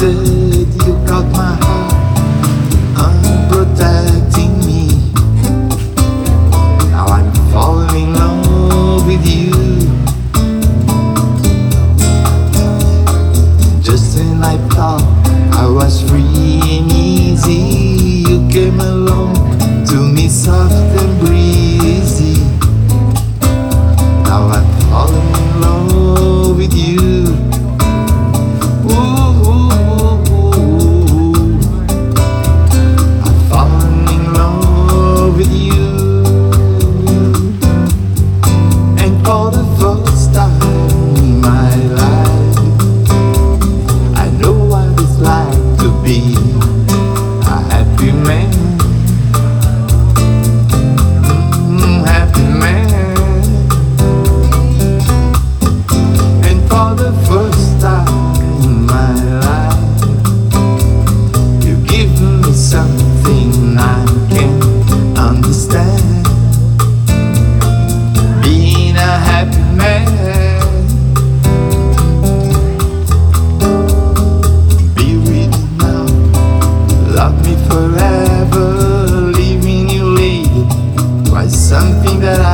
protected. caught my heart, protecting me. Now I'm falling in love with you. Just when I thought I was free and easy, you came along to me soft and breezy.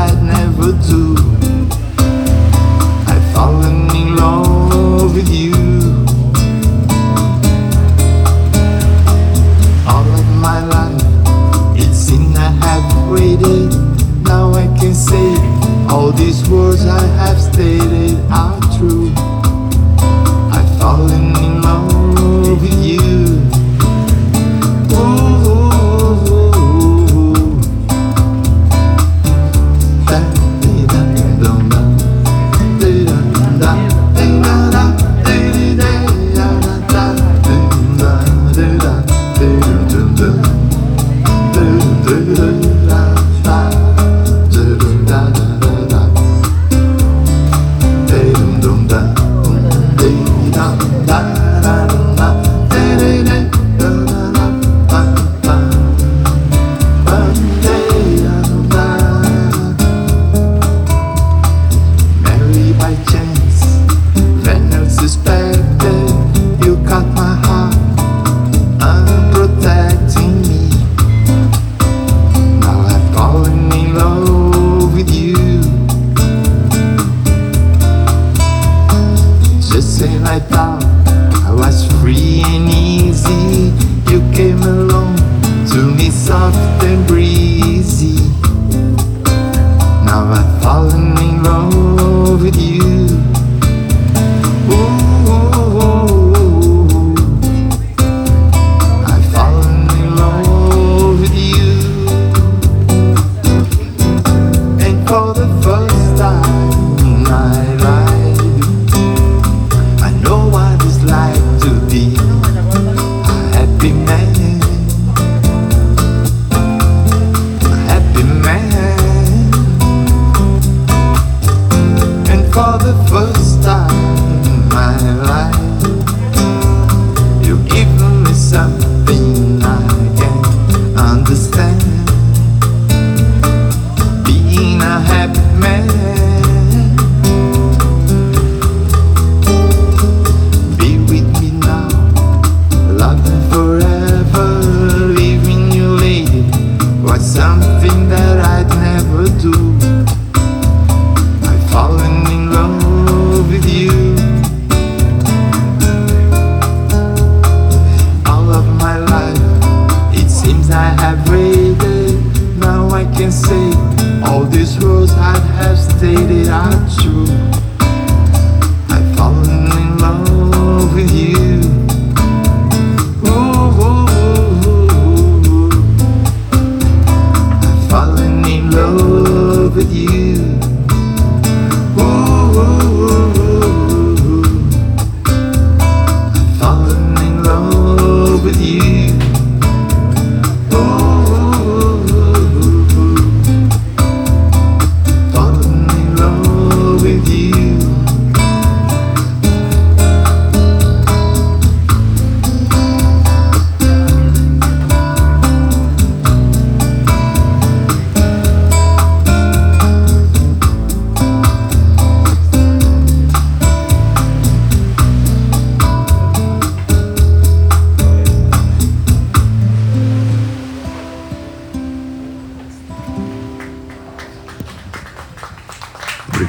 I'd never do. I've fallen in love with you. All of my life, it's in I have waited. Now I can say all these words I have stayed. Dee,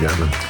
Obrigado.